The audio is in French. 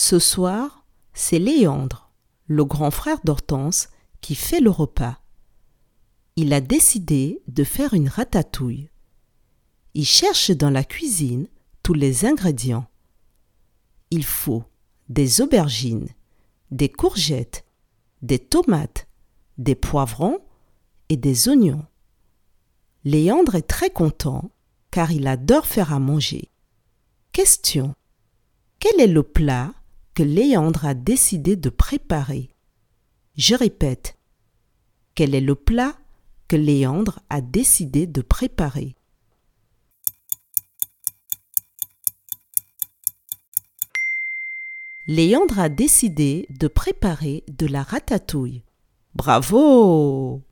Ce soir, c'est Léandre, le grand frère d'Hortense, qui fait le repas. Il a décidé de faire une ratatouille. Il cherche dans la cuisine tous les ingrédients. Il faut des aubergines, des courgettes, des tomates, des poivrons et des oignons. Léandre est très content car il adore faire à manger. Question. Quel est le plat Léandre a décidé de préparer Je répète. Quel est le plat que Léandre a décidé de préparer? Léandre a décidé de préparer de la ratatouille. Bravo